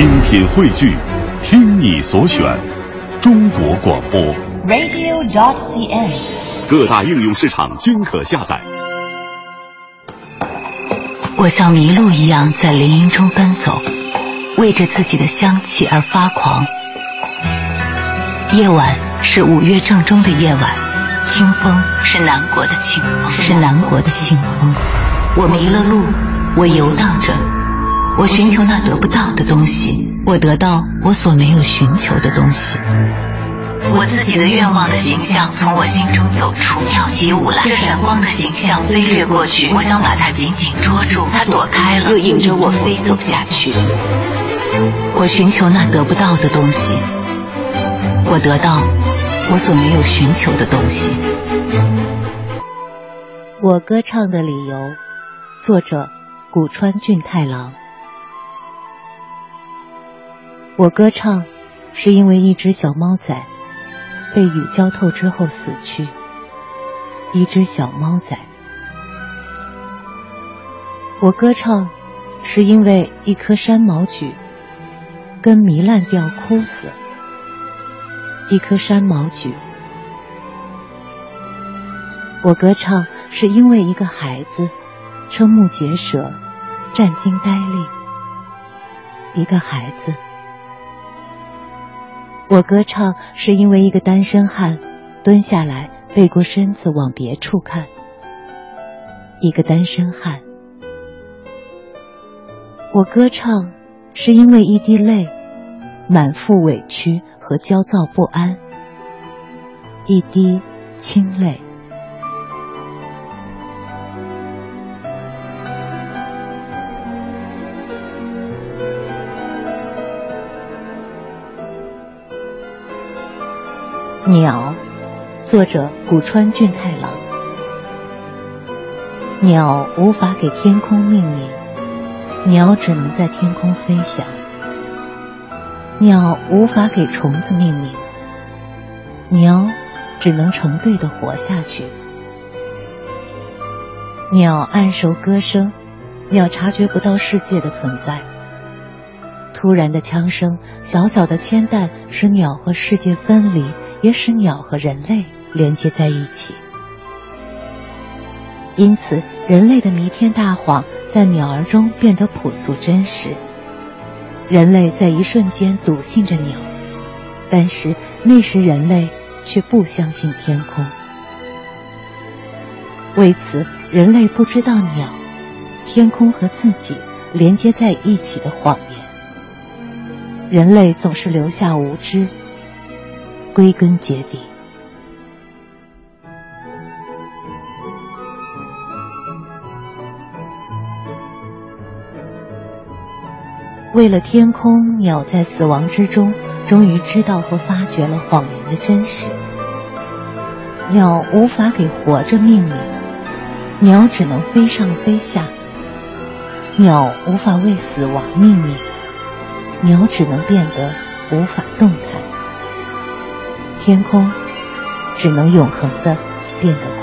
精品汇聚，听你所选，中国广播。radio.dot.cn，。各大应用市场均可下载。我像麋鹿一样在林荫中奔走，为着自己的香气而发狂。夜晚是五月正中的夜晚，清风是南国的清风，是南国的清风。我迷了路，我游荡着，我寻求那得不到的东西，我得到我所没有寻求的东西。我自己的愿望的形象从我心中走出，跳起舞来。这闪光的形象飞掠过去，我想把它紧紧捉住，它躲开了，又引着我飞走下去。我寻求那得不到的东西，我得到我所没有寻求的东西。我歌唱的理由，作者古川俊太郎。我歌唱，是因为一只小猫仔。被雨浇透之后死去，一只小猫仔。我歌唱，是因为一棵山毛榉跟糜烂掉枯死，一棵山毛榉。我歌唱，是因为一个孩子瞠目结舌，战惊呆立，一个孩子。我歌唱是因为一个单身汉蹲下来背过身子往别处看，一个单身汉。我歌唱是因为一滴泪满腹委屈和焦躁不安，一滴清泪。鸟，作者古川俊太郎。鸟无法给天空命名，鸟只能在天空飞翔。鸟无法给虫子命名，鸟只能成对的活下去。鸟按熟歌声，鸟察觉不到世界的存在。突然的枪声，小小的铅弹，使鸟和世界分离，也使鸟和人类连接在一起。因此，人类的弥天大谎在鸟儿中变得朴素真实。人类在一瞬间笃信着鸟，但是那时人类却不相信天空。为此，人类不知道鸟、天空和自己连接在一起的谎。人类总是留下无知，归根结底。为了天空，鸟在死亡之中，终于知道和发掘了谎言的真实。鸟无法给活着命名，鸟只能飞上飞下。鸟无法为死亡命名。鸟只能变得无法动弹，天空只能永恒的变得。